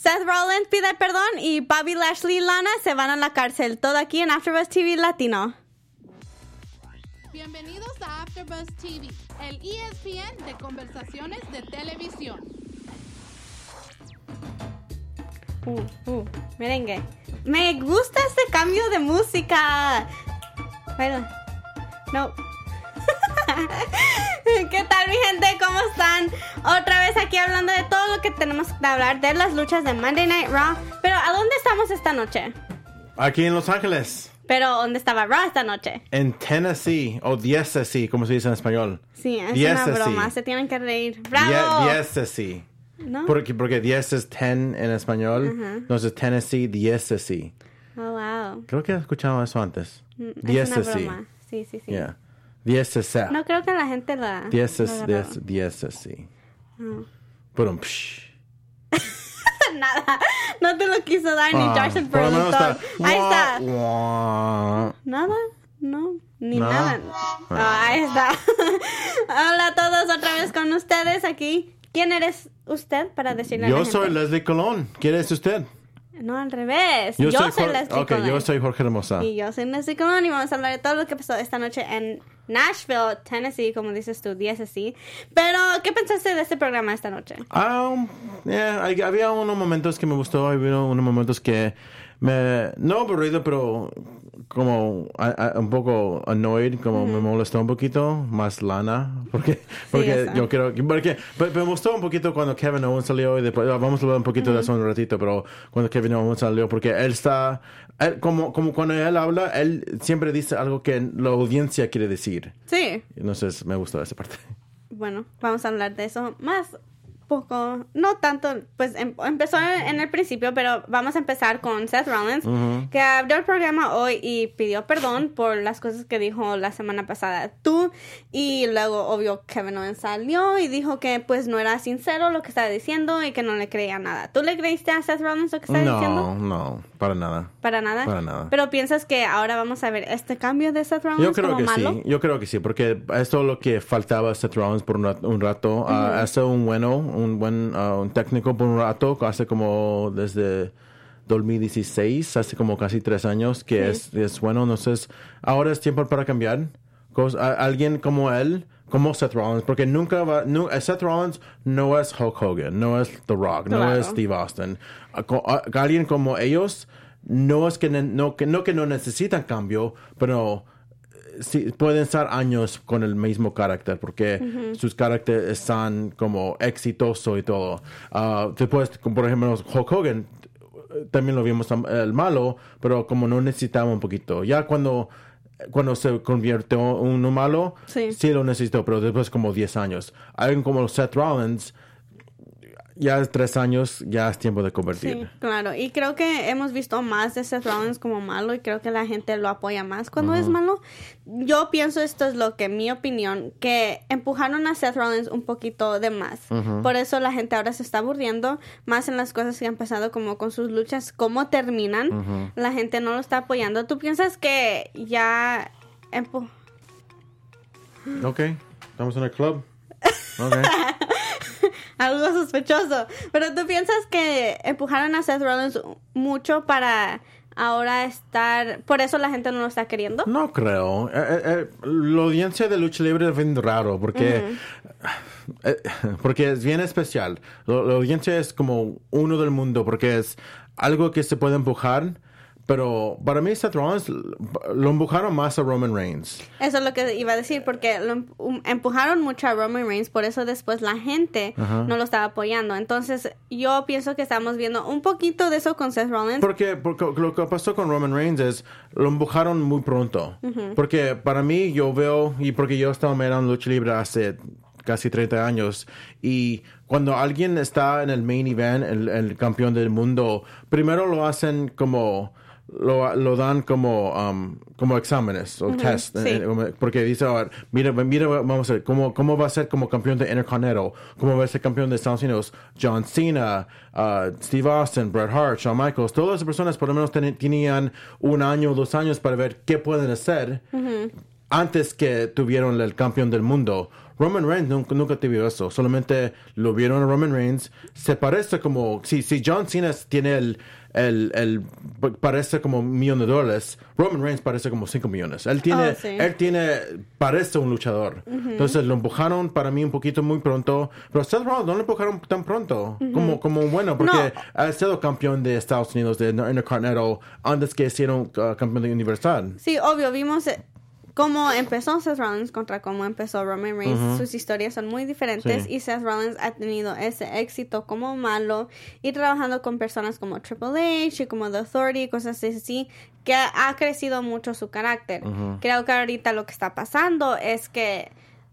Seth Rollins pide perdón y Bobby Lashley y Lana se van a la cárcel. Todo aquí en AfterBuzz TV Latino. Bienvenidos a AfterBuzz TV, el ESPN de conversaciones de televisión. Uh, uh, merengue. Me gusta este cambio de música. Bueno, no. ¿Qué tal mi gente? ¿Cómo están? Otra vez aquí hablando de todo lo que tenemos que hablar de las luchas de Monday Night Raw. Pero ¿a dónde estamos esta noche? Aquí en Los Ángeles. Pero ¿dónde estaba Raw esta noche? En Tennessee, o Tennessee, como se dice en español. Sí, es Tennessee. una broma. Se tienen que reír. Die- ¡Bravo! Tennessee. ¿No? Porque, porque 10 es 10 en español. Entonces Tennessee, Tennessee. Oh, wow. Creo que he escuchado eso antes. Mm, Es una broma. Sí, sí, sí. Yeah. Tennessee. No creo que la gente la... lo Tennessee. agarró. Tennessee. No. Pero, psh. Nada. No te lo quiso dar ni Ah, Josh el por está. Ahí está. Nada, no, ni No. nada. Ah, ahí está. Hola a todos, otra vez con ustedes aquí. ¿Quién eres usted para decirle a la Yo gente? soy Leslie Colón. ¿Quién es usted? No, al revés. Yo, soy, Jor- Leslie Ok, Colón. yo soy Jorge Hermosa. Y yo soy Leslie Colón y vamos a hablar de todo lo que pasó esta noche en Nashville, Tennessee, como dices tú, 10 así. Pero, ¿qué pensaste de este programa esta noche? Um, yeah, había unos momentos que me gustó, había unos momentos que me, no aburrido, pero como a- a- un poco annoyed, como me molestó un poquito, más lana, porque, porque yo creo que, porque pero me gustó un poquito cuando Kevin Owens salió y después, vamos a hablar un poquito de eso un ratito, pero cuando Kevin Owens salió, porque él está, él- como, como cuando él habla, él siempre dice algo que la audiencia quiere decir, Sí. entonces me gustó esa parte. Bueno, vamos a hablar de eso más poco, no tanto, pues em- empezó en el principio, pero vamos a empezar con Seth Rollins, que abrió el programa hoy y pidió perdón por las cosas que dijo la semana pasada tú, y luego, obvio, Kevin Owens salió y dijo que pues no era sincero lo que estaba diciendo y que no le creía nada. ¿Tú le creíste a Seth Rollins lo que estaba No, diciendo? no, para nada. Para nada. Para nada. Pero piensas que ahora vamos a ver este cambio de Seth Rollins Yo creo como que malo? sí, yo creo que sí, porque esto es lo que faltaba a Seth Rollins por un rato. Un rato. Ah, hace un bueno, un buen ah, un técnico por un rato, hace como desde 2016, hace como casi tres años, que es, es bueno. Entonces, ahora es tiempo para cambiar. Alguien como él, como Seth Rollins, porque nunca va, nu- eh, Seth Rollins no es Hulk Hogan, no es The Rock, no es Steve Austin. A- co- a- alguien como ellos, no es que, no, que, no que no necesitan cambio, pero sí, pueden estar años con el mismo carácter porque sus caracteres están como exitoso y todo. Ah, después, por ejemplo, Hulk Hogan, también lo vimos el malo, pero como no necesitaba un poquito. Ya cuando cuando se convirtió en uno malo, Sí. lo necesitó, pero después como 10 años. Alguien como Seth Rollins, ya es tres años, ya es tiempo de convertir. Sí, claro. Y creo que hemos visto más de Seth Rollins como malo y creo que la gente lo apoya más cuando es malo. Yo pienso, esto es lo que mi opinión, que empujaron a Seth Rollins un poquito de más. Por eso la gente ahora se está aburriendo más en las cosas que han pasado como con sus luchas, cómo terminan. La gente no lo está apoyando. ¿Tú piensas que ya... empu- Ok, estamos en el club. Ok. algo sospechoso. Pero tú piensas que empujaron a Seth Rollins mucho para ahora estar. Por eso la gente no lo está queriendo. No creo. Eh, eh, eh, la audiencia de lucha libre es bien raro porque, eh, porque es bien especial. La, la audiencia es como uno del mundo porque es algo que se puede empujar. Pero para mí Seth Rollins lo empujaron más a Roman Reigns. Eso es lo que iba a decir, porque lo em- um, empujaron mucho a Roman Reigns, por eso después la gente no lo estaba apoyando. Entonces, yo pienso que estamos viendo un poquito de eso con Seth Rollins. Porque, porque lo que pasó con Roman Reigns es lo empujaron muy pronto. Porque para mí yo veo, y porque yo estaba mirando lucha libre hace casi 30 años, y cuando alguien está en el main event, el, el campeón del mundo, primero lo hacen como... Lo, lo dan como um, como exámenes o test sí. eh, eh, porque dice a ver, mira mira vamos a ver cómo, cómo va a ser como campeón de Intercontinental cómo va a ser campeón de Estados Unidos John Cena uh, Steve Austin Bret Hart Shawn Michaels todas las personas por lo menos ten- tenían un año o dos años para ver qué pueden hacer antes que tuvieron el campeón del mundo Roman Reigns nunca, nunca te vio eso. Solamente lo vieron a Roman Reigns. Se parece como, si, si John Cena tiene el, el, el, parece como un millón de dólares, Roman Reigns parece como 5 millones. Él tiene, Oh, sí. él tiene, parece un luchador. Entonces lo empujaron para mí un poquito muy pronto. Pero Seth Rollins no lo empujaron tan pronto como, como bueno, porque No. ha sido campeón de Estados Unidos de Intercontinental antes que hicieron uh, campeón de Universal. Sí, obvio, vimos eh, cómo empezó Seth Rollins contra cómo empezó Roman Reigns. Sus historias son muy diferentes Sí. y Seth Rollins ha tenido ese éxito como malo y trabajando con personas como Triple H y como The Authority, cosas así, que ha, ha crecido mucho su carácter. Creo que ahorita lo que está pasando es que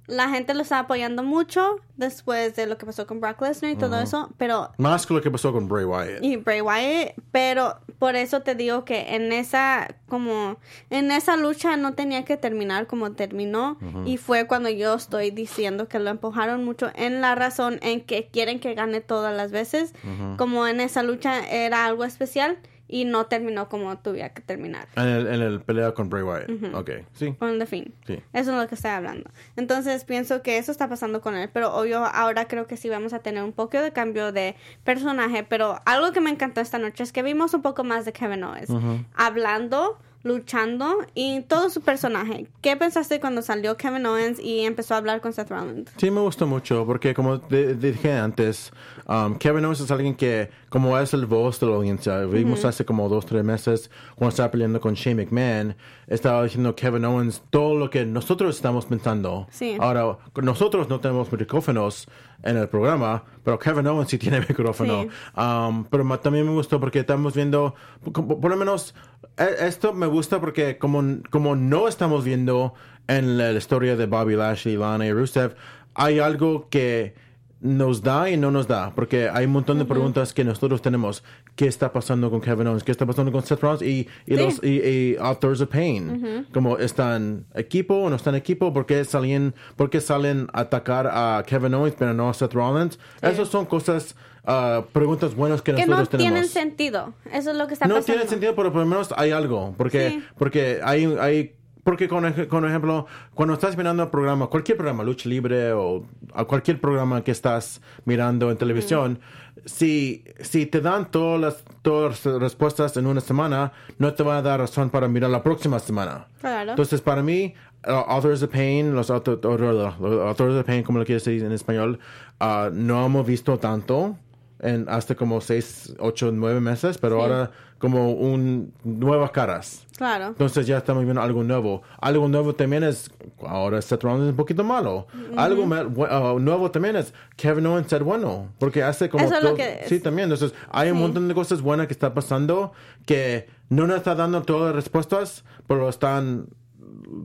la gente lo está apoyando mucho después de lo que pasó con Brock Lesnar y todo eso, pero Más que lo que pasó con Bray Wyatt. y Bray Wyatt, pero por eso te digo que en esa como en esa lucha no tenía que terminar como terminó y fue cuando yo estoy diciendo que lo empujaron mucho en la razón en que quieren que gane todas las veces, como en esa lucha era algo especial y no terminó como tuviera que terminar. En el, en el pelea con Bray Wyatt. Ok, sí. Con The Fiend. Sí. Eso es lo que estoy hablando. Entonces pienso que eso está pasando con él, pero obvio ahora creo que sí vamos a tener un poco de cambio de personaje, pero algo que me encantó esta noche es que vimos un poco más de Kevin Owens hablando, luchando y todo su personaje. ¿Qué pensaste cuando salió Kevin Owens y empezó a hablar con Seth Rollins? Sí, me gustó mucho porque como de- dije antes, um, Kevin Owens es alguien que, como es el voz de la audiencia, vimos hace como dos, tres meses cuando estaba peleando con Shane McMahon, estaba diciendo Kevin Owens todo lo que nosotros estamos pensando. Sí. Ahora, nosotros no tenemos micrófonos en el programa, pero Kevin Owens sí tiene micrófono. Sí. Um, pero también me gustó porque estamos viendo, por lo menos, e- esto me gusta porque como, como no estamos viendo en la, la historia de Bobby Lashley, Lana y Rusev, hay algo que nos da y no nos da, porque hay un montón de preguntas que nosotros tenemos. ¿Qué está pasando con Kevin Owens? ¿Qué está pasando con Seth Rollins? Y, y Sí. los y, y Authors of Pain. Como están equipo o no están equipo, ¿por qué salen, por qué salen a atacar a Kevin Owens pero no a Seth Rollins? Esas son cosas, ah, preguntas buenas que, Que nosotros no tenemos. tienen sentido. Eso es lo que está No pasando. tiene sentido, pero por lo menos hay algo. Porque, Sí. porque hay, hay porque con, con ejemplo, cuando estás mirando el programa, cualquier programa, lucha libre o a cualquier programa que estás mirando en televisión, si, si te dan todas las, todas las respuestas en una semana, no te va a dar razón para mirar la próxima semana. Claro. Entonces, para mí, uh, Authors of Pain, los auto- los Authors of Pain, como lo quieres decir en español, uh, no hemos visto tanto en hasta como seis, ocho, nueve meses, pero Sí. ahora como un nuevas caras. Claro. Entonces ya estamos viendo algo nuevo. Algo nuevo también es, ahora Seth Rollins es un poquito malo. Algo uh, nuevo también es Kevin Owens ser bueno. Porque hace como... Eso lo Sí, también. Entonces hay un Sí. montón de cosas buenas que está pasando que no nos está dando todas las respuestas, pero están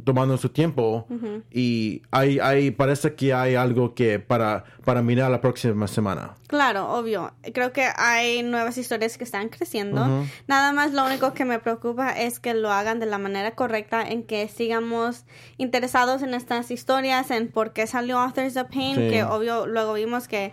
tomando su tiempo y hay, hay, parece que hay algo que para, para mirar la próxima semana. Claro, obvio. Creo que hay nuevas historias que están creciendo. Nada más lo único que me preocupa es que lo hagan de la manera correcta, en que sigamos interesados en estas historias, en por qué salió Authors of Pain, Sí. que obvio luego vimos que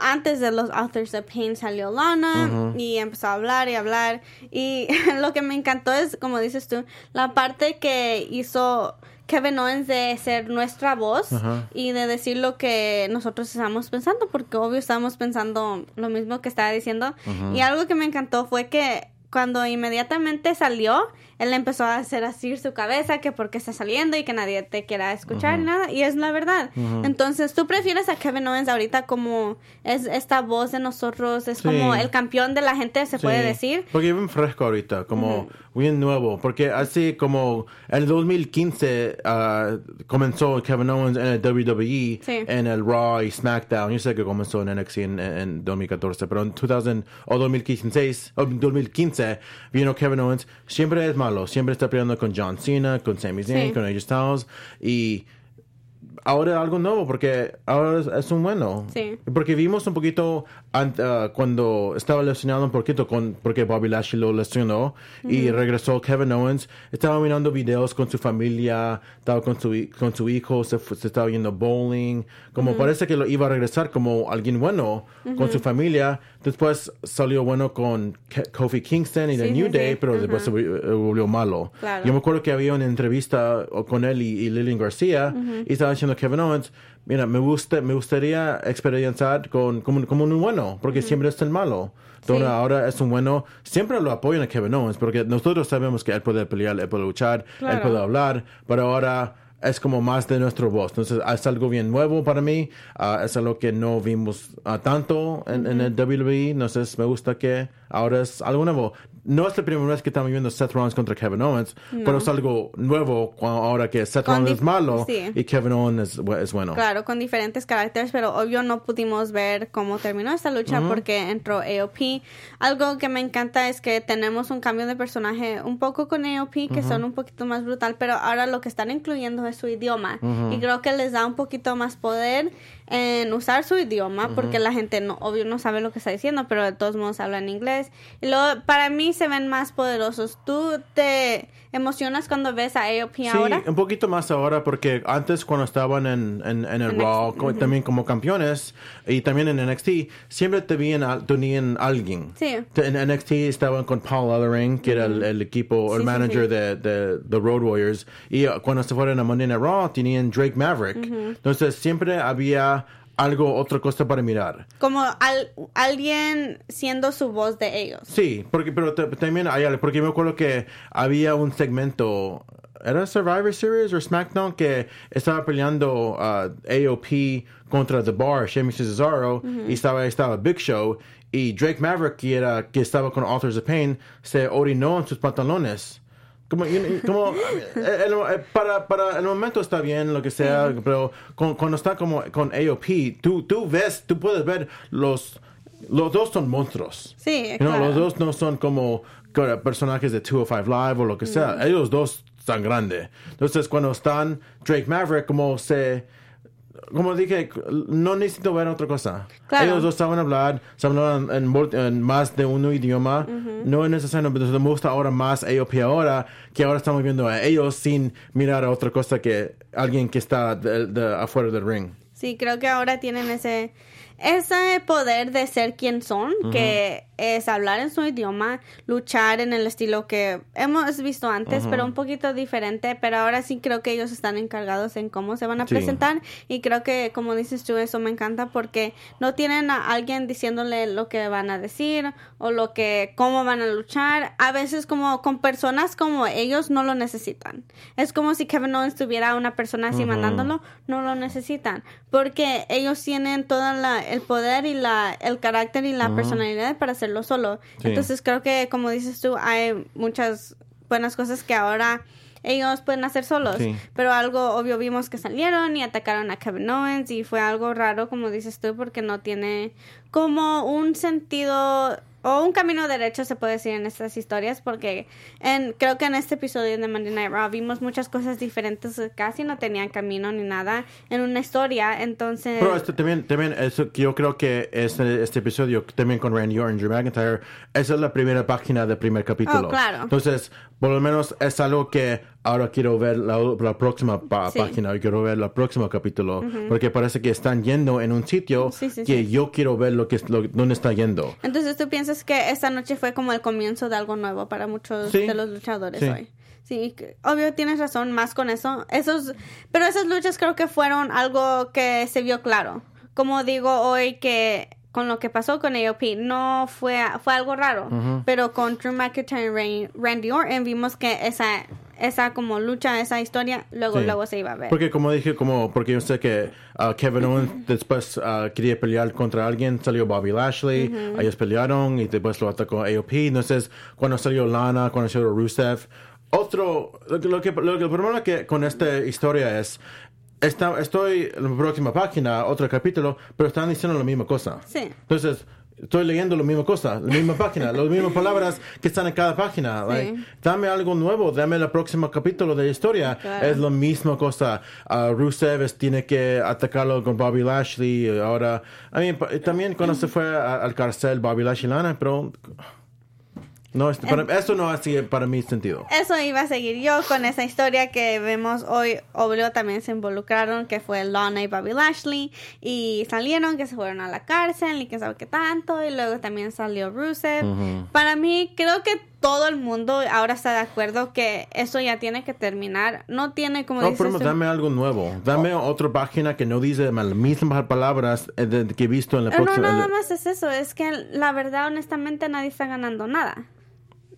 antes de los Authors of Pain salió Lana y empezó a hablar y hablar. Y lo que me encantó es, como dices tú, la parte que hizo Kevin Owens de ser nuestra voz Ajá. y de decir lo que nosotros estamos pensando, porque obvio estamos pensando lo mismo que estaba diciendo. Y algo que me encantó fue que cuando inmediatamente salió, él empezó a hacer así su cabeza, que porque está saliendo y que nadie te quiera escuchar, ni nada, y es la verdad. Entonces, ¿tú prefieres a Kevin Owens ahorita como es esta voz de nosotros, es Sí. como el campeón de la gente, se puede Sí, decir? Porque bien fresco ahorita, como bien nuevo. Porque así como en el 2015 ah, comenzó Kevin Owens en el WWE, Sí. en el Raw y SmackDown. Yo sé que comenzó en NXT en, en 2014, pero en 2000 o 2015, o 2015 vino Kevin Owens. Siempre es malo, siempre está peleando con John Cena, con Sami Zayn, Sí. con AJ Styles. Y ahora algo nuevo porque ahora es, es un bueno. Sí. Porque vimos un poquito ah, cuando estaba lesionado un poquito con porque Bobby Lashley lo lesionó y regresó Kevin Owens. Estaba mirando videos con su familia, estaba con su con su hijo, se, se estaba yendo bowling. Como parece que lo iba a regresar como alguien bueno con su familia. Después salió bueno con Ke- Kofi Kingston y The Sí, New sí, Day, pero después se volvió- eh, volvió malo. Claro. Yo me acuerdo que había una entrevista con él y, y Lillian García y estaba diciendo Kevin Owens, mira, me gusta, me gustaría experienciar con, como, como un bueno, porque siempre es el malo. Entonces, Sí. ahora es un bueno, siempre lo apoyan a Kevin Owens, porque nosotros sabemos que él puede pelear, él puede luchar, él Claro. puede hablar, pero ahora es como más de nuestra voz. Entonces, es algo bien nuevo para mí, ah, es algo que no vimos ah, tanto en, en el WWE, entonces me gusta que ahora es algo nuevo. No es la primera vez que estamos viendo Seth Rollins contra Kevin Owens, pero es algo nuevo ahora que Seth Con Rollins es malo sí. y Kevin Owens es bueno. Claro, con diferentes caracteres, pero obvio no pudimos ver cómo terminó esta lucha porque entró AOP. Algo que me encanta es que tenemos un cambio de personaje un poco con AOP, que son un poquito más brutal, pero ahora lo que están incluyendo es su idioma. Y creo que les da un poquito más poder en usar su idioma, porque la gente no, obvio no sabe lo que está diciendo, pero de todos modos hablan inglés. Y luego, para mí se ven más poderosos. ¿Tú te emocionas cuando ves a AOP Sí, ahora? un poquito más ahora porque antes cuando estaban en, en, en el Raw, NXT, co- también como campeones y también en NXT, siempre tenían, al- tenían alguien. Sí. Te- En NXT estaban con Paul Ellering, que era el, el equipo, el Sí, manager de, de The Road Warriors. Y uh, cuando se fueron a Monday Night Raw, tenían Drake Maverick. Entonces siempre había algo, otra cosa para mirar. Como al- alguien siendo su voz de ellos. Sí, porque, pero ta- también hay algo, porque me acuerdo que había un segmento, ¿era Survivor Series o SmackDown? Que estaba peleando uh, AOP contra The Bar, Sheamus y Cesaro, y estaba, estaba Big Show, y Drake Maverick, que, era, que estaba con Authors of Pain, se orinó en sus pantalones. Como, como eh, el- eh, para, para el momento está bien, lo que sea, pero con- cuando está como con AOP, tú, tú ves, tú puedes ver los... Los dos son monstruos. Sí, claro. Los dos no son como co- personajes de 205 Live o lo que sea. Ellos dos están grandes. Entonces, cuando están Drake Maverick, como se. Como dije, no necesito ver otra cosa. Claro. Ellos dos saben hablar, saben hablar en, más de un idioma. No es necesario, pero me gusta ahora más AOP ahora, que ahora estamos viendo a ellos sin mirar a otra cosa que alguien que está de- de- afuera del ring. Sí, creo que ahora tienen ese ese poder de ser quien son, que es hablar en su idioma, luchar en el estilo que hemos visto antes, pero un poquito diferente, pero ahora sí creo que ellos están encargados en cómo se van a Sí. presentar y creo que como dices tú eso me encanta porque no tienen a alguien diciéndole lo que van a decir o lo que cómo van a luchar, a veces como con personas como ellos no lo necesitan. Es como si Kevin Owens tuviera una persona así mandándolo, no lo necesitan, porque ellos tienen toda la el poder y la el carácter y la personalidad para hacerlo solo. Sí. Entonces creo que como dices tú hay muchas buenas cosas que ahora ellos pueden hacer solos, Sí. pero algo obvio vimos que salieron y atacaron a Kevin Owens y fue algo raro como dices tú porque no tiene como un sentido o un camino derecho se puede decir en estas historias porque en creo que en este episodio de Monday Night Raw vimos muchas cosas diferentes casi no tenían camino ni nada en una historia entonces Pero este, también, también eso yo creo que este, este episodio, también con Randy Orton Drew McIntyre, esa es la primera página del primer capítulo. Oh, claro. Entonces, por lo menos es algo que ahora quiero ver la, la próxima Sí. página, quiero ver el próximo capítulo, porque parece que están yendo en un sitio Sí, sí, que yo quiero ver lo que lo, dónde está yendo. Entonces tú piensas que esta noche fue como el comienzo de algo nuevo para muchos de los luchadores hoy. Sí, obvio tienes razón más con eso. Esos, pero esas luchas creo que fueron algo que se vio claro. Como digo hoy que con lo que pasó con AOP no fue fue algo raro, pero con Drew McIntyre y Ran- Randy Orton vimos que esa esa como lucha, esa historia luego Sí. luego se iba a ver. Porque como dije, como porque yo sé que uh, Kevin Owens después uh, quería pelear contra alguien, salió Bobby Lashley, ellos pelearon y después lo atacó AOP. Entonces, cuando salió Lana, cuando salió Rusev, otro, lo que, lo que, lo que- el problema que con esta historia es, está, estoy en la próxima página, otro capítulo, pero están diciendo la misma cosa. Sí. Entonces, estoy leyendo la misma cosa, la misma página, las mismas palabras que están en cada página. like, dame algo nuevo, dame el próximo capítulo de la historia. Claro. Es la misma cosa. Uh, Rusev tiene que atacarlo con Bobby Lashley. Ahora, I mean, también cuando se fue a- al cárcel, Bobby Lashley Lana, pero. No, es- para- eso no hace para mí sentido. Eso iba a seguir yo con esa historia que vemos hoy. Obvio también se involucraron, que fue Lana y Bobby Lashley. Y salieron, que se fueron a la cárcel y que sabe qué tanto. Y luego también salió Rusev. Para mí, creo que todo el mundo ahora está de acuerdo que eso ya tiene que terminar. No tiene como No, dices pero tú- dame algo nuevo. Dame otra página que no dice las mismas palabras eh, que he visto en la No, próxima. nada más es eso. Es que la verdad, honestamente, nadie está ganando nada.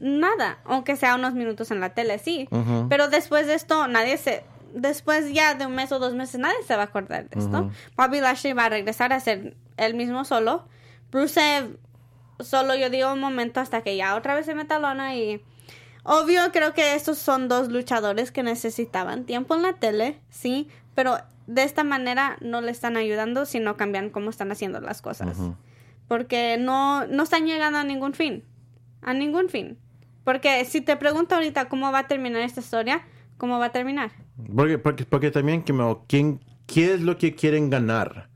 Nada. Aunque sea unos minutos en la tele, sí. Pero después de esto, nadie se... Después ya de un mes o dos meses, nadie se va a acordar de esto. Bobby Lashley va a regresar a ser él mismo solo. Rusev, solo yo digo un momento hasta que ya otra vez se meta lona y... Obvio, creo que estos son dos luchadores que necesitaban tiempo en la tele, sí, pero de esta manera no le están ayudando, sino cambian cómo están haciendo las cosas. Porque no, no están llegando a ningún fin. A ningún fin. Porque si te pregunto ahorita cómo va a terminar esta historia, ¿cómo va a terminar? Porque, porque, porque también, ¿quién, ¿qué es lo que quieren ganar?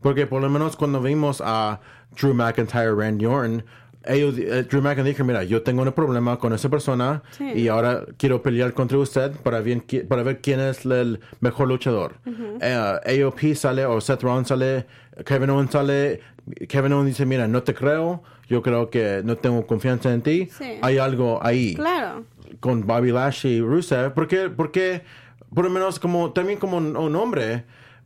Porque por lo menos cuando vimos a Drew McIntyre, Randy Orton, ellos, eh, Drew McIntyre dijo, mira, yo tengo un problema con esa persona Sí. y ahora quiero pelear contra usted para, bien, qui- para ver quién es el mejor luchador. Eh, AOP sale o Seth Rollins sale, Kevin Owens sale, Kevin Owens dice, mira, no te creo, yo creo que no tengo confianza en ti. Sí. Hay algo ahí Claro. con Bobby Lashley y Rusev, porque, porque por lo menos como también como un, un hombre,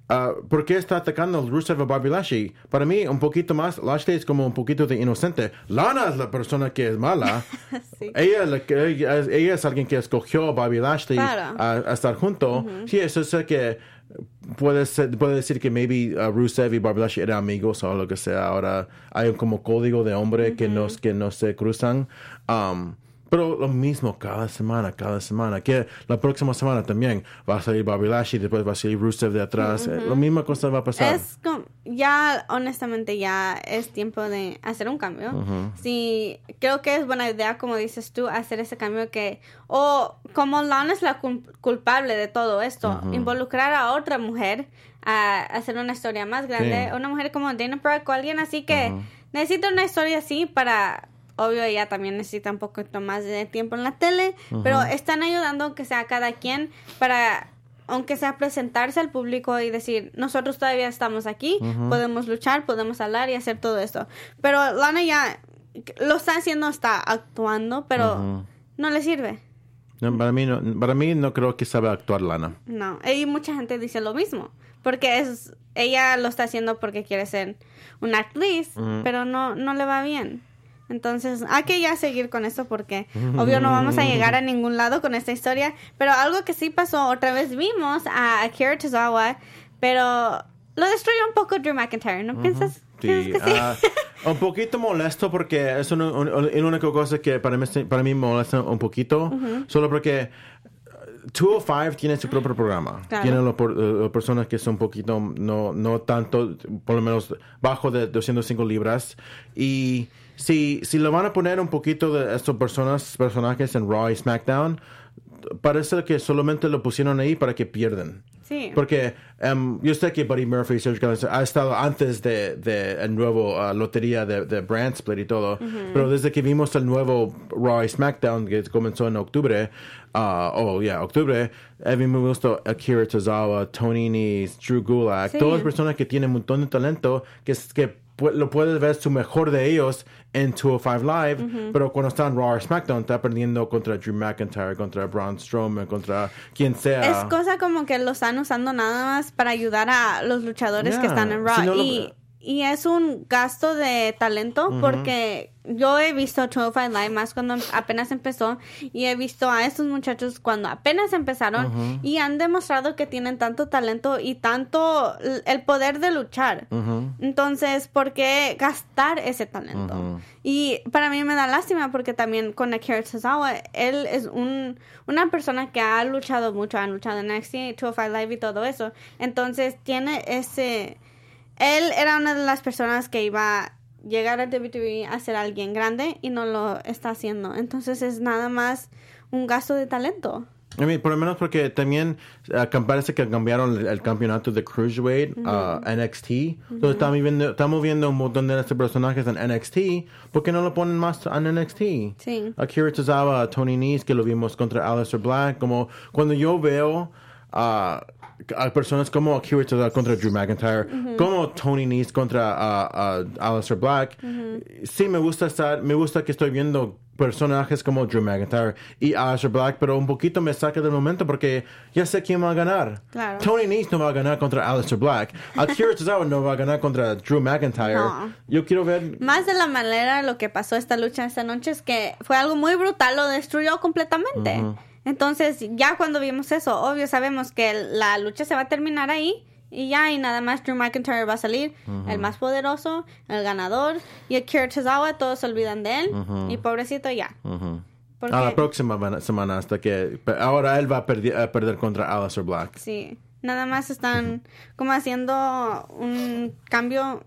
ah, ¿por qué está atacando Rusev a Bobby Lashley? Para mí, un poquito más, Lashley es como un poquito de inocente. Lana es la persona que es mala. Sí. ella, es la que- ella, ella es alguien que escogió a Bobby Lashley Claro. a, a estar junto. Sí, eso es que puede, ser- puede decir que maybe uh, Rusev y Lashley eran amigos o lo que sea. Ahora hay como código de hombre que, no, que no se cruzan. Um, pero lo mismo cada semana, cada semana. Que la próxima semana también va a salir Bobby Lashley, después va a salir Rusev de atrás. Eh, La misma cosa va a pasar. Es ya, honestamente, ya es tiempo de hacer un cambio. Sí, creo que es buena idea, como dices tú, hacer ese cambio que, o como Lana es la cul- culpable de todo esto, involucrar a otra mujer a hacer una historia más grande, Sí. una mujer como Dana Brooke o alguien así que necesita una historia así para... Obvio, ella también necesita un poquito más de tiempo en la tele, pero están ayudando, aunque sea cada quien, para aunque sea presentarse al público y decir, nosotros todavía estamos aquí, podemos luchar, podemos hablar y hacer todo esto. Pero Lana ya lo está haciendo, está actuando, pero no le sirve. No, para, mí no, para mí no creo que sabe actuar Lana. No, y mucha gente dice lo mismo, porque es ella lo está haciendo porque quiere ser una actriz, pero no no le va bien. Entonces, hay que ya seguir con esto porque obvio no vamos a llegar a ningún lado con esta historia, pero algo que sí pasó, otra vez vimos a Akira Tozawa, pero lo destruyó un poco Drew McIntyre, ¿no piensas? Sí, ¿Piensas que sí? ah, un poquito molesto porque es una, un- un- la única cosa que para mí, para mí molesta un poquito, solo porque uh, 205 tiene su propio programa. Claro. Tiene las personas que son un poquito, no, no tanto, por lo menos bajo de 205 libras. Y si, si lo van a poner un poquito de estas personas, personajes en Raw y SmackDown, parece que solamente lo pusieron ahí para que pierdan. Sí. Porque em, yo sé que Buddy Murphy Sergio Galvez, ha estado antes de, de el nuevo ah, lotería de, de Brand Split y todo, pero desde que vimos el nuevo Raw y SmackDown que comenzó en octubre, ah, oh yeah, octubre, hemos visto Akira Tozawa, Tony Nese, Drew Gulak, Sí. todas personas que tienen un montón de talento que, que lo puedes ver su mejor de ellos en 205 Live, pero cuando está en Raw o SmackDown está perdiendo contra Drew McIntyre, contra Braun Strowman, contra quien sea. Es cosa como que lo están usando nada más para ayudar a los luchadores que están en Raw. Si no lo- y, es un gasto de talento porque yo he visto 205 Live más cuando apenas empezó y he visto a estos muchachos cuando apenas empezaron y han demostrado que tienen tanto talento y tanto el poder de luchar. Entonces, ¿por qué gastar ese talento? Y para mí me da lástima porque también con Akira Tozawa, él es un, una persona que ha luchado mucho, ha luchado en NXT, 205 Live y todo eso. Entonces, tiene ese... Él era una de las personas que iba a llegar a WWE a ser alguien grande y no lo está haciendo. Entonces, es nada más un gasto de talento. I mean, por lo menos porque también ah, cam- parece que cambiaron el, el campeonato de Cruiserweight a NXT. Entonces estamos viendo, estamos viendo un montón de estos personajes en NXT. ¿Por qué no lo ponen más en NXT? Sí. Akira Tozawa, Tony Nese, que lo vimos contra Aleister Black. Como cuando yo veo a a personas como Akira Tozawa contra Drew McIntyre, como Tony Nese contra uh, uh, Aleister Black. Sí, me gusta estar, me gusta que estoy viendo personajes como Drew McIntyre y Aleister Black, pero un poquito me saca del momento porque ya sé quién va a ganar. Claro. Tony Nese no va a ganar contra Aleister Black. Akira Tozawa no va a ganar contra Drew McIntyre. No. Yo quiero ver Más de la manera lo que pasó esta lucha esta noche es que fue algo muy brutal, lo destruyó completamente. Entonces, ya cuando vimos eso, obvio sabemos que la lucha se va a terminar ahí y ya, y nada más Drew McIntyre va a salir, el más poderoso, el ganador, y Akira Tozawa, todos se olvidan de él, y pobrecito ya. Porque, a la próxima semana hasta que ahora él va a, perdi- a perder contra Aleister Black. sí, nada más están como haciendo un cambio,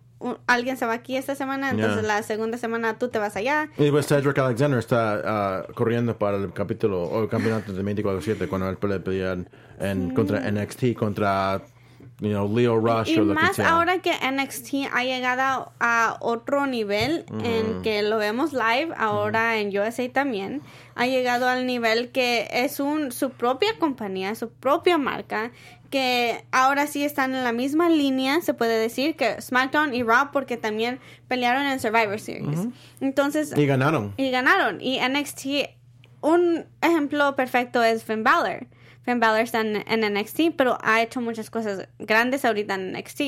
alguien se va aquí esta semana, entonces Ya. la segunda semana tú te vas allá, Y pues Cedric Alexander está ah, corriendo para el capítulo o el campeonato de 24-7 cuando él puede pelear en, contra NXT, contra you know, Leo Rush Y o lo que más sea. ahora que NXT ha llegado a otro nivel en que lo vemos live, ahora en USA también, ha llegado al nivel que es un su propia compañía, su propia marca, que ahora sí están en la misma línea, se puede decir, que SmackDown y Raw, porque también pelearon en Survivor Series. Entonces, Y ganaron. y ganaron. Y NXT, un ejemplo perfecto es Finn Balor. Finn Balor está en, en NXT, pero ha hecho muchas cosas grandes ahorita en NXT.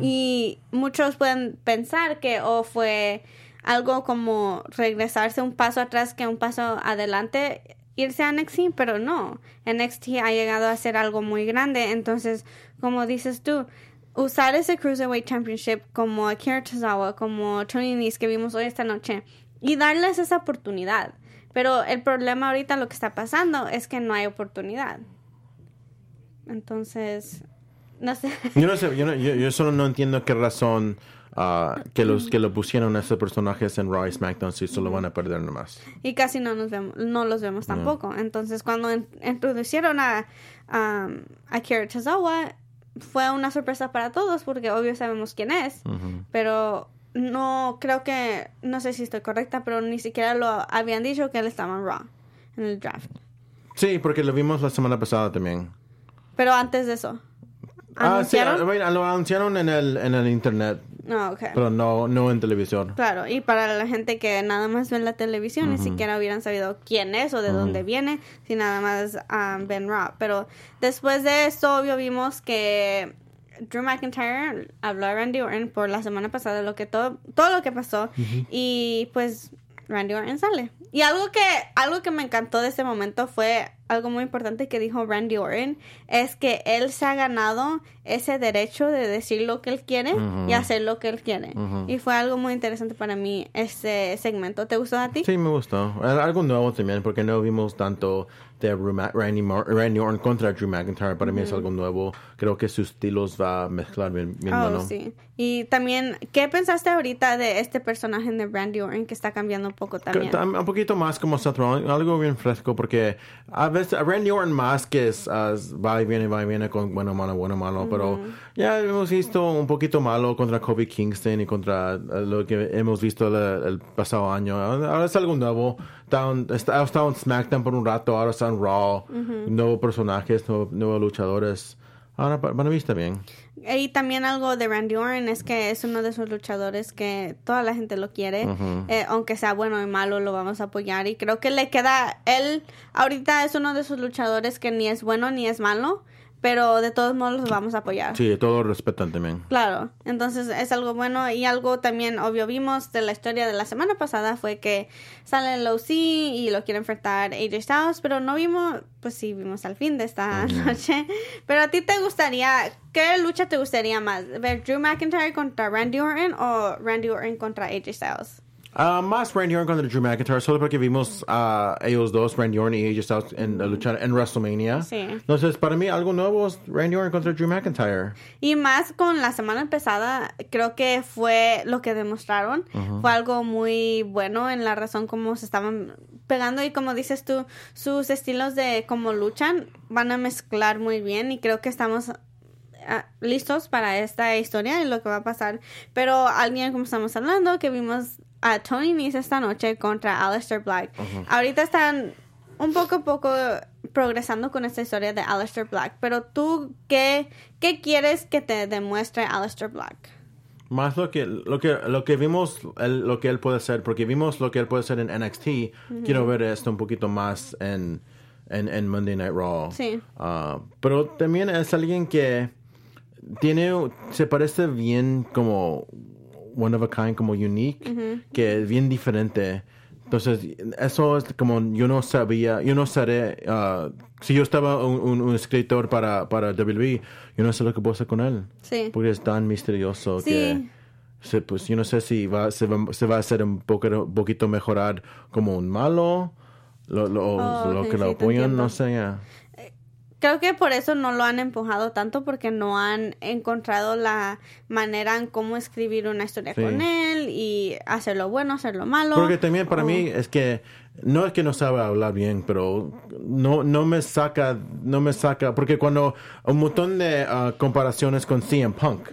Y muchos pueden pensar que o fue algo como regresarse un paso atrás que un paso adelante irse a NXT, pero no. NXT ha llegado a ser algo muy grande. Entonces, como dices tú, usar ese Cruiserweight Championship como Akira Tozawa, como Tony Nese que vimos hoy esta noche y darles esa oportunidad. Pero el problema ahorita lo que está pasando es que no hay oportunidad. Entonces, no sé. Yo no sé, yo, solo no entiendo qué razón ah, que los que lo pusieron a esos personajes en Raw y SmackDown si solo van a perder nomás. y casi no nos vemos, no los vemos tampoco. Entonces, cuando in- introducieron a, a Akira Tozawa, fue una sorpresa para todos porque obvio sabemos quién es, pero no creo que, no sé si estoy correcta, pero ni siquiera lo habían dicho que él estaba en Raw, en el draft. Sí, porque lo vimos la semana pasada también. Pero antes de eso, Ah, sí, ¿anunciaron? ah, bueno, lo anunciaron en el, en el internet, No, ok. pero no, no en televisión. Claro, y para la gente que nada más ve en la televisión, ni siquiera hubieran sabido quién es o de dónde viene, si nada más ah, ven Raw. Pero después de esto, obvio, vimos que Drew McIntyre habló a Randy Orton por la semana pasada, lo que todo, todo lo que pasó, y pues Randy Orton sale. Y algo que, algo que me encantó de ese momento fue algo muy importante que dijo Randy Orton, es que él se ha ganado ese derecho de decir lo que él quiere y hacer lo que él quiere. Y fue algo muy interesante para mí ese segmento. ¿Te gustó a ti? Sí, me gustó. Algo nuevo también, porque no vimos tanto de Randy, Randy Orton contra Drew McIntyre. Para mí es algo nuevo. Creo que sus estilos va a mezclar bien, bien Oh, bueno. sí. Y también, ¿qué pensaste ahorita de este personaje de Randy Orton que está cambiando un poco también? Un poquito más como Seth Rollins, algo bien fresco, porque a veces Randy Orton más que es, ah, va y viene, va y viene con bueno, malo, bueno, malo, pero ya hemos visto un poquito malo contra Kobe Kingston y contra eh, lo que hemos visto el, el pasado año. Ahora es algo nuevo. Está- ha estado en SmackDown por un rato, ahora está en Raw, nuevos personajes, nuevos, nuevos luchadores. Ahora pa- para mí está bien. Y también algo de Randy Orton es que es uno de esos luchadores que toda la gente lo quiere. Eh, aunque sea bueno y malo, lo vamos a apoyar. Y creo que le queda. Él ahorita es uno de esos luchadores que ni es bueno ni es malo. Pero de todos modos los vamos a apoyar. Sí, todos lo respetan también. Claro, entonces es algo bueno y algo también obvio vimos de la historia de la semana pasada fue que sale el OC y lo quiere enfrentar AJ Styles, pero no vimos, pues sí vimos al fin de esta noche. Pero a ti te gustaría, ¿qué lucha te gustaría más? ¿Ver Drew McIntyre contra Randy Orton o Randy Orton contra AJ Styles? Ah, más Randy Orton contra Drew McIntyre, solo porque vimos a ellos dos, Randy Orton y AJ Styles, en, a luchar en WrestleMania. Sí. Entonces, para mí, algo nuevo es Randy Orton contra Drew McIntyre. Y más con la semana pasada, creo que fue lo que demostraron. Fue algo muy bueno en la razón como se estaban pegando y como dices tú, sus estilos de cómo luchan van a mezclar muy bien y creo que estamos ah, listos para esta historia y lo que va a pasar. Pero alguien como estamos hablando, que vimos a Tony Nese esta noche contra Aleister Black. Ahorita están un poco a poco progresando con esta historia de Aleister Black. Pero tú, ¿qué, qué quieres que te demuestre Aleister Black? Más lo que, lo que, lo que vimos, lo que él puede hacer, porque vimos lo que él puede hacer en NXT, quiero ver esto un poquito más en, en, en Monday Night Raw. Sí. Ah, pero también es alguien que tiene, se parece bien como one of a kind, como unique, que es bien diferente. Entonces, eso es como yo no sabía, yo no sabía, ah, si yo estaba un, un- un escritor para, para WWE, yo no sé lo que puedo hacer con él. Sí. Porque es tan misterioso Sí. que se, pues yo no sé si va, se, va, se va a hacer un poco, poquito mejorar como un malo, lo, lo, Oh, lo que lo apoyan, no sé. ya. Creo que por eso no lo han empujado tanto porque no han encontrado la manera en cómo escribir una historia Sí. con él y hacerlo bueno, hacerlo malo. Porque también para o- mí es que no es que no sabe hablar bien, pero no, no me saca, no me saca, porque cuando un montón de ah, comparaciones con CM Punk,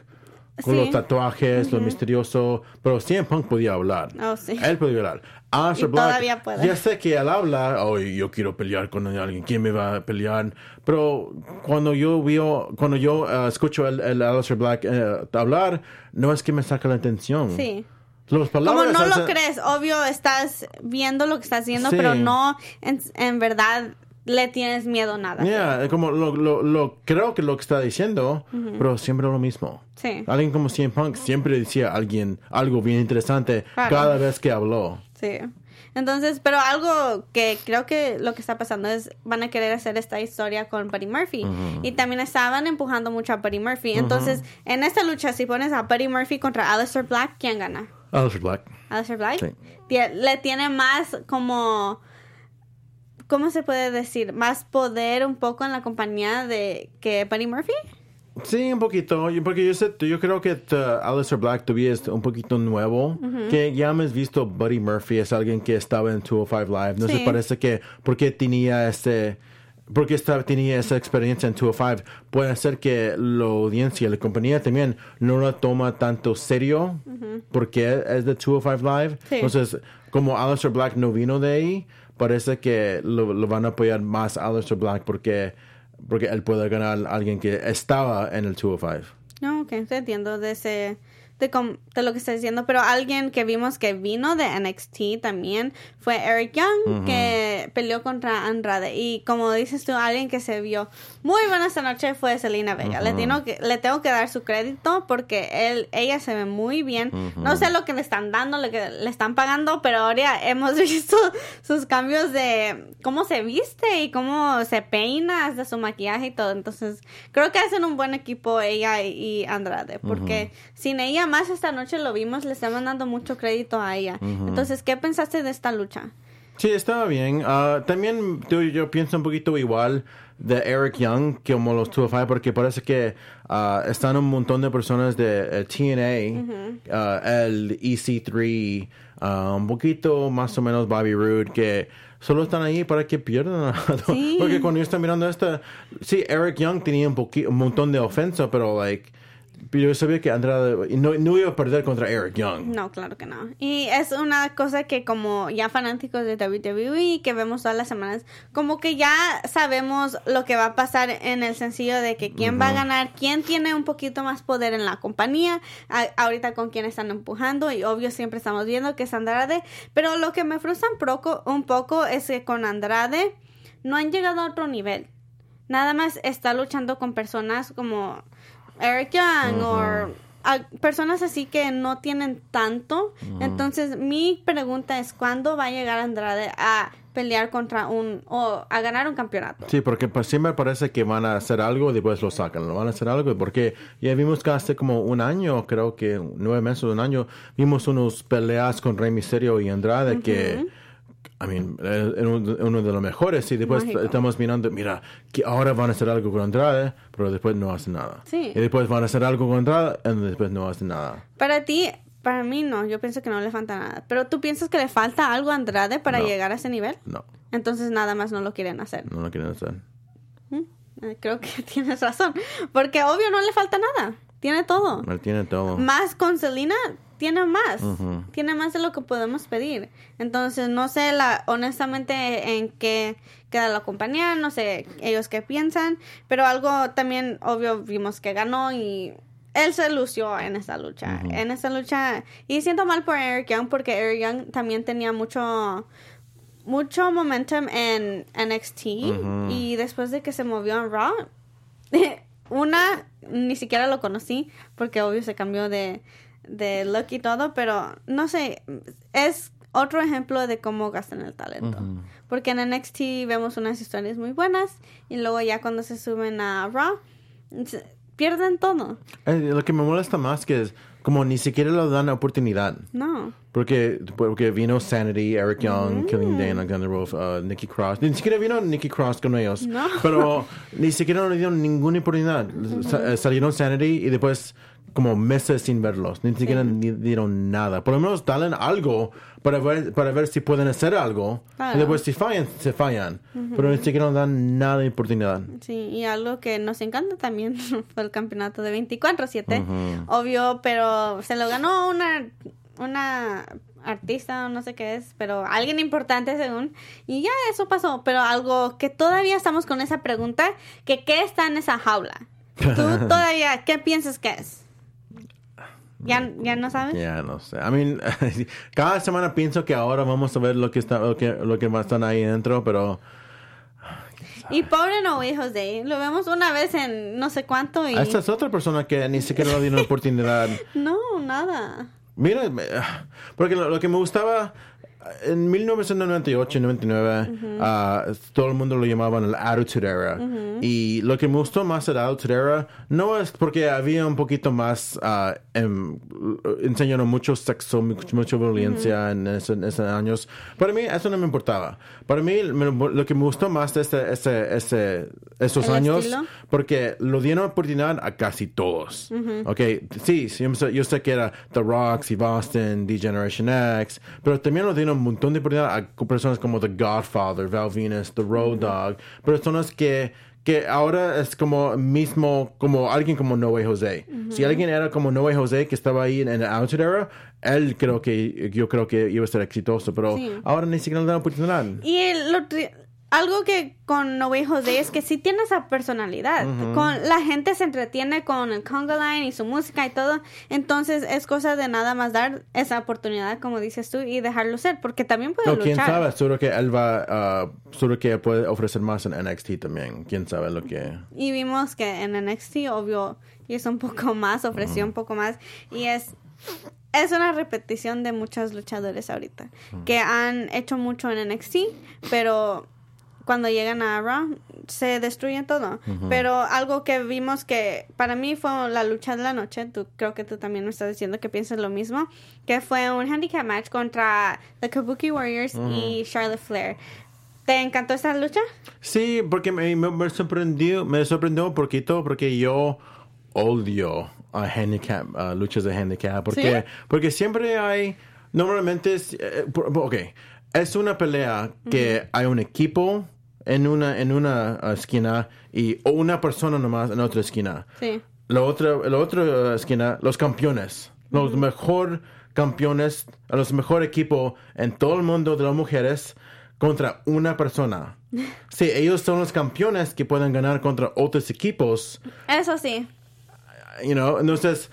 con Sí. los tatuajes, lo misterioso, pero CM Punk podía hablar. Oh, sí. Él podía hablar. Y Black, todavía puede. ya sé que él habla, oh, yo quiero pelear con alguien, ¿quién me va a pelear? Pero cuando yo veo, cuando yo ah, escucho el, el Aleister Black eh, hablar, no es que me saca la atención. Sí. Los Como palabras no lo crees, obvio estás viendo lo que estás haciendo, Sí. pero no en, en verdad le tienes miedo a nada. Yeah, como lo, lo, lo- creo que lo que está diciendo, pero siempre lo mismo. Sí. Alguien como CM Punk siempre decía a alguien algo bien interesante Claro. cada vez que habló. Sí. Entonces, pero algo que creo que lo que está pasando es van a querer hacer esta historia con Buddy Murphy. Y también estaban empujando mucho a Buddy Murphy. Entonces, en esta lucha, si pones a Buddy Murphy contra Aleister Black, ¿quién gana? Aleister Black. Aleister Black. Sí. Le tiene más como... ¿Cómo se puede decir? Más poder un poco en la compañía de que Buddy Murphy. Sí, un poquito, porque yo, sé, yo creo que uh, Aleister Black todavía es un poquito nuevo, que ya hemos visto Buddy Murphy es alguien que estaba en 205 Live, no Sí. se parece que porque tenía este porque estaba, tenía esa experiencia en 205, puede ser que la audiencia, la compañía también no la toma tanto serio porque es de 205 Live. Sí. Entonces, como Aleister Black no vino de ahí, parece que lo, van a apoyar más a Aleister Black porque, porque él puede ganar a alguien que estaba en el 205. No, ok, te entiendo de ese, de, de lo que estás diciendo, pero alguien que vimos que vino de NXT también fue Eric Young, que peleó contra Andrade. Y como dices tú, alguien que se vio muy buena esta noche fue Selena Vega. le, tengo que, le tengo que dar su crédito porque él, ella se ve muy bien. No sé lo que le están dando, lo que le están pagando, pero ahora hemos visto sus cambios de cómo se viste y cómo se peina, hasta su maquillaje y todo. Entonces, creo que hacen un buen equipo ella y Andrade, porque sin ella más esta noche lo vimos, le estaban dando mucho crédito a ella. Entonces, ¿qué pensaste de esta lucha? Sí, estaba bien. Ah, también yo, yo pienso un poquito igual de Eric Young que como los 205 porque parece que ah, están un montón de personas de eh, TNA, ah, el EC3, ah, un poquito más o menos Bobby Roode que solo están ahí para que pierdan. Sí. porque cuando yo estaba mirando esta, sí, Eric Young tenía un, un montón de ofensa, pero like, yo sabía que Andrade no, no iba a perder contra Eric Young. No, claro que no. Y es una cosa que como ya fanáticos de WWE que vemos todas las semanas, como que ya sabemos lo que va a pasar en el sencillo de que quién va a ganar, quién tiene un poquito más poder en la compañía, a- ahorita con quién están empujando y obvio siempre estamos viendo que es Andrade, pero lo que me frustra un poco, un poco es que con Andrade no han llegado a otro nivel. Nada más está luchando con personas como Eric Young o a- personas así que no tienen tanto. Entonces, mi pregunta es: ¿cuándo va a llegar Andrade a pelear contra un o a ganar un campeonato? Sí, porque pues, siempre parece que van a hacer algo y después lo sacan. Lo van a hacer algo porque ya vimos que hace como un año, creo que nueve meses, un año, vimos unos peleas con Rey Misterio y Andrade que, I mean, era uno de los mejores y después Mágico. estamos mirando, mira, que ahora van a hacer algo con Andrade, pero después no hacen nada. Sí. Y después van a hacer algo con Andrade y después no hacen nada. Para ti, para mí no, yo pienso que no le falta nada. Pero tú piensas que le falta algo a Andrade para No. llegar a ese nivel? No, Entonces nada más no lo quieren hacer. no lo quieren hacer. Eh, Creo que tienes razón. Porque obvio no le falta nada. Tiene todo. Él tiene todo. Más con Selena, tiene más, tiene más de lo que podemos pedir. Entonces, no sé la, honestamente en qué queda la compañía, no sé ellos qué piensan, pero algo también obvio vimos que ganó y él se lució en esa lucha, en esa lucha. Y siento mal por Eric Young porque Eric Young también tenía mucho mucho momentum en NXT y después de que se movió en Raw una ni siquiera lo conocí porque obvio se cambió de de look y todo, pero no sé, es otro ejemplo de cómo gastan el talento. Porque en NXT vemos unas historias muy buenas y luego ya cuando se suben a Raw, pierden todo. Eh, lo que me molesta más que es como ni siquiera le dan la oportunidad. No. Porque, porque vino Sanity, Eric Young, Killing Dane, Alexander Wolf, uh, Nikki Cross. Ni siquiera vino Nikki Cross con ellos. No. Pero ni siquiera le dieron ninguna oportunidad. Sa- eh, salieron Sanity y después como meses sin verlos. Ni siquiera ni dieron nada. Por lo menos dalen algo para ver, para ver si pueden hacer algo. Claro. Y después si fallan, se fallan. Pero ni siquiera nos dan nada de oportunidad. Sí, y algo que nos encanta también fue el campeonato de 24-7. Obvio, pero se lo ganó una, una artista no sé qué es, pero alguien importante según. Y ya eso pasó, pero algo que todavía estamos con esa pregunta, que qué está en esa jaula. Tú todavía, ¿qué piensas que es? ¿Ya, ya no sabes? Ya no sé. I mean, cada semana pienso que ahora vamos a ver lo que está, lo que, lo que están ahí dentro, pero Y pobre No Way Jose, lo vemos una vez en no sé cuánto y... esta es otra persona que ni siquiera le dieron oportunidad. No, nada. Mira, porque lo, lo que me gustaba en 1998 y 99, ah, todo el mundo lo llamaban el Attitude Era. Y lo que me gustó más del Attitude Era no es porque había un poquito más, ah, em, enseñaron mucho sexo, much- mucha violencia en, ese- en esos años. Para mí eso no me importaba. Para mí lo que me gustó más de este, ¿El años estilo? porque lo dieron oportunidad a casi todos. Ok, sí, yo sé, yo sé que era The Rocks y Boston, D-Generation X, pero también lo dieron un montón de oportunidad a personas como The Godfather, Val Venus, The Road Dogg, personas que que ahora es como mismo, como alguien como No Way Jose. Si alguien era como No Way Jose que estaba ahí en, en Attitude Era, él creo que, yo creo que iba a ser exitoso, pero Sí. ahora ni siquiera le dan oportunidad. Y el- lo algo que con No Way Jose es que sí tiene esa personalidad. con La gente se entretiene con el conga line y su música y todo. Entonces es cosa de nada más dar esa oportunidad, como dices tú, y dejarlo ser, porque también puede No, quién luchar. sabe, seguro que él va, ah, seguro que puede ofrecer más en NXT también. Quién sabe lo que. Y vimos que en NXT, obvio, hizo un poco más, ofreció un poco más. Y es, es una repetición de muchos luchadores ahorita, que han hecho mucho en NXT, pero cuando llegan a Raw se destruyen todo. Pero algo que vimos que para mí fue la lucha de la noche, tú creo que tú también me estás diciendo que piensas lo mismo, que fue un handicap match contra The Kabuki Warriors y Charlotte Flair. ¿Te encantó esta lucha? Sí, porque me, me- me sorprendió, me sorprendió un poquito porque yo odio a handicap, luchas de handicap, porque, ¿Sí? porque siempre hay, normalmente es, eh, ok, es una pelea que hay un equipo en una, en una ah, esquina y una persona nomás en otra esquina. Sí. La otra, la otra uh, esquina, los campeones. Los mejor campeones, los mejor equipo en todo el mundo de las mujeres contra una persona. Sí, ellos son los campeones que pueden ganar contra otros equipos, Eso sí. you know, entonces,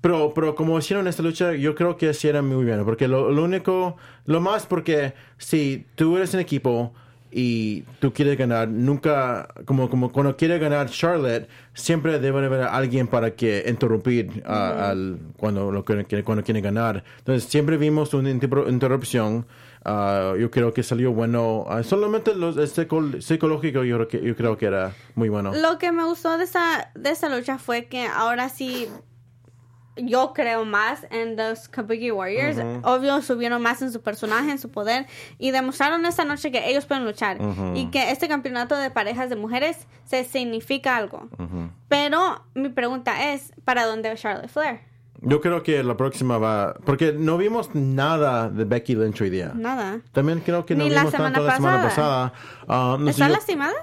pero, pero como hicieron esta lucha, yo creo que hicieron muy bien, porque lo, lo único, lo más porque si tú eres un equipo y tú quieres ganar, nunca, como, como cuando quiere ganar Charlotte, siempre debe haber alguien para que interrumpir a- al, cuando, lo que, cuando quiere ganar. Entonces, siempre vimos una interru- interrupción. ah, yo creo que salió bueno. ah, solamente los, el psico- psicológico yo creo, que, yo creo que era muy bueno. Lo que me gustó de esta, de esta lucha fue que ahora sí yo creo más en los Kabuki Warriors. Obvio, subieron más en su personaje, en su poder y demostraron esta noche que ellos pueden luchar y que este campeonato de parejas de mujeres se significa algo. Pero mi pregunta es, ¿para dónde va Charlotte Flair? Yo creo que la próxima va. Porque no vimos nada de Becky Lynch hoy día. Nada. También creo que no Ni la vimos semana tanto la semana pasada. pasada. Ah, no sé, ¿Está yo- lastimada?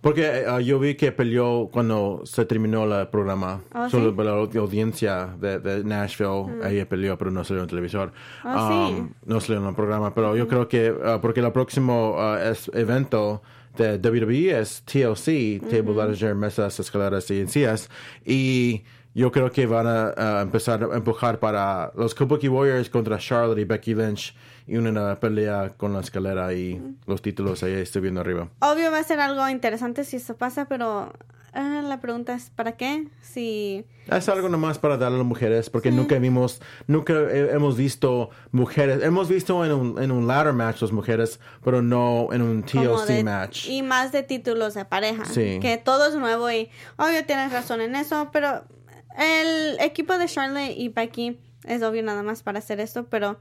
Porque eh, yo vi que peleó cuando se terminó el programa. Oh, Solo ¿sí? la audiencia de, de Nashville, ella peleó, pero no salió en televisor. Oh, sí. Um, no salió en el programa, pero yo creo que, uh, porque el próximo uh, es- evento de WWE es TLC, Table, Ladder, Mesas, Escaleras y Encías. Y yo creo que van a, a empezar a empujar para los Kabuki Warriors contra Charlotte y Becky Lynch y una pelea con la escalera y los títulos ahí estoy viendo arriba. Obvio va a ser algo interesante si eso pasa, pero ah, la pregunta es ¿para qué? Si Es algo nomás para darle a las mujeres, porque nunca vimos, nunca he- hemos visto mujeres, hemos visto en un, en un ladder match las mujeres, pero no en un TLC de- match. y más de títulos de pareja, Sí. que todo es nuevo y obvio tienes razón en eso, pero el equipo de Charlotte y Becky es obvio nada más para hacer esto, pero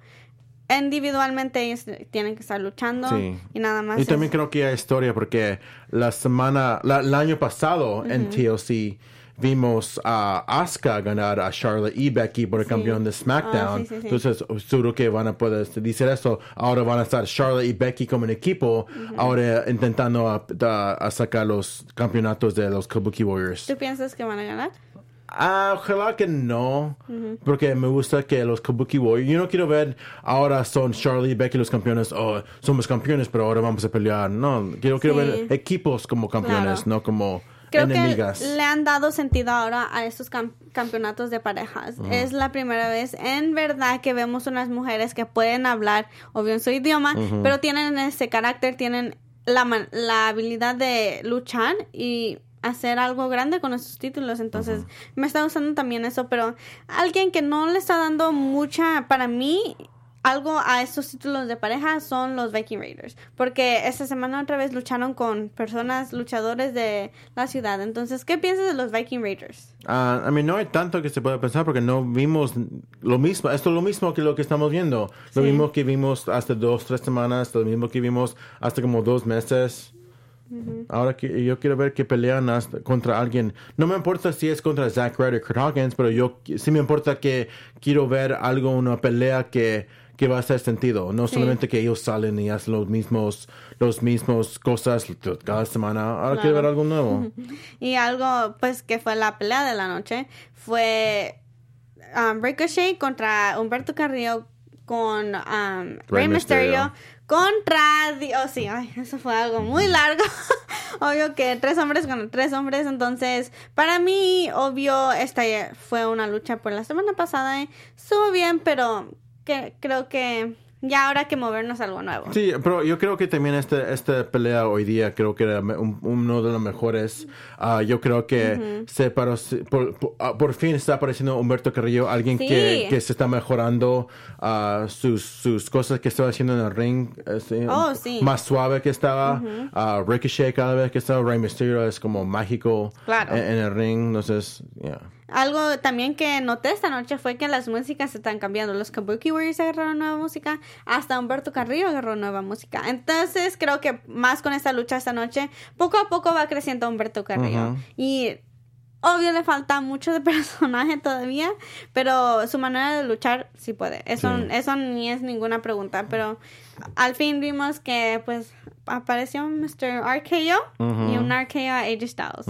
individualmente ellos tienen que estar luchando Sí. y nada más. Y es- también creo que hay historia, porque la semana, la- el año pasado en TLC vimos a Asuka ganar a Charlotte y Becky por el campeón de SmackDown. Ah, sí, sí, sí. Entonces, seguro que van a poder decir eso. Ahora van a estar Charlotte y Becky como un equipo, ahora intentando a, a- a sacar los campeonatos de los Kabuki Warriors. ¿Tú piensas que van a ganar? Ah, ojalá que no, porque me gusta que los Kabuki Warriors, yo no quiero ver ahora son Charlie y Becky los campeones, oh, somos campeones, pero ahora vamos a pelear. No, quiero, quiero ver equipos como campeones, Claro. no como Creo enemigas. que le han dado sentido ahora a estos cam- campeonatos de parejas. Es la primera vez en verdad que vemos unas mujeres que pueden hablar, obvio en su idioma, pero tienen ese carácter, tienen la, la habilidad de luchar y hacer algo grande con esos títulos. Entonces, me está gustando también eso, pero alguien que no le está dando mucha, para mí, algo a estos títulos de pareja son los Viking Raiders. Porque esta semana otra vez lucharon con personas, luchadores de la ciudad. Entonces, ¿qué piensas de los Viking Raiders? Ah, I mean, no hay tanto que se pueda pensar porque no vimos lo mismo. Esto es lo mismo que lo que estamos viendo. Lo mismo que vimos hasta dos, tres semanas, lo mismo que vimos hasta como dos meses. Ahora que yo quiero ver que pelean hasta- contra alguien. No me importa si es contra Zack Ryder o Kurt Hawkins, pero yo sí me importa que quiero ver algo, una pelea que, que va a hacer sentido. No Sí. solamente que ellos salen y hacen los mismos, los mismos cosas cada semana. Ahora quiero ver algo nuevo. Y algo, pues, que fue la pelea de la noche fue um, Ricochet contra Humberto Carrillo con um, Rey, Mysterio. Mysterio. Contra... Di- Oh, sí, ay, eso fue algo muy largo. obvio que tres hombres con tres hombres. Entonces, para mí, obvio, esta fue una lucha por la semana pasada. ¿eh? Estuvo bien, pero que, creo que ya ahora hay que movernos a algo nuevo. Sí, pero yo creo que también este, esta pelea hoy día creo que era un- uno de los mejores. Ah, yo creo que se paró, por, por, ah, por fin está apareciendo Humberto Carrillo, alguien Sí. que, que se está mejorando ah, sus, sus cosas que estaba haciendo en el ring. sí, Oh, sí. Más suave que estaba. Ah, Ricochet cada vez que estaba. Rey Mysterio es como mágico Claro. en, en el ring. Entonces, yeah. Algo también que noté esta noche fue que las músicas se están cambiando. Los Kabuki Warriors agarraron nueva música, hasta Humberto Carrillo agarró nueva música. Entonces creo que más con esta lucha esta noche, poco a poco va creciendo Humberto Carrillo. Y obvio le falta mucho de personaje todavía, pero su manera de luchar sí puede. Eso, Sí. eso ni es ninguna pregunta, pero al fin vimos que pues apareció Mr. RKO y un RKO a AJ Styles.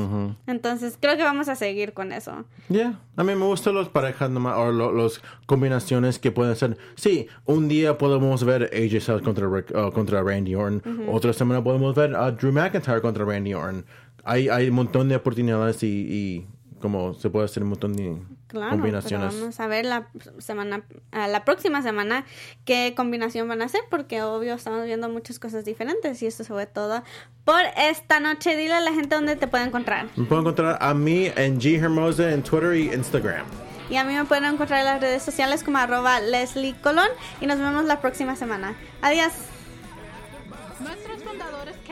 Entonces creo que vamos a seguir con eso. Yeah, a mí me gustan las parejas nomás, o lo- las combinaciones que pueden ser. Sí, un día podemos ver AJ Styles contra, uh, contra Randy Orton, otra semana podemos ver a Drew McIntyre contra Randy Orton. Hay, hay un montón de oportunidades y, y como se puede hacer un montón de Claro, combinaciones. pero vamos a ver la semana, la próxima semana qué combinación van a hacer, porque obvio estamos viendo muchas cosas diferentes y esto se fue todo por esta noche. Dile a la gente dónde te puede encontrar. Me pueden encontrar a mí en G Hermosa en Twitter y Instagram. Y a mí me pueden encontrar en las redes sociales como arroba Leslie Colón y nos vemos la próxima semana. Adiós.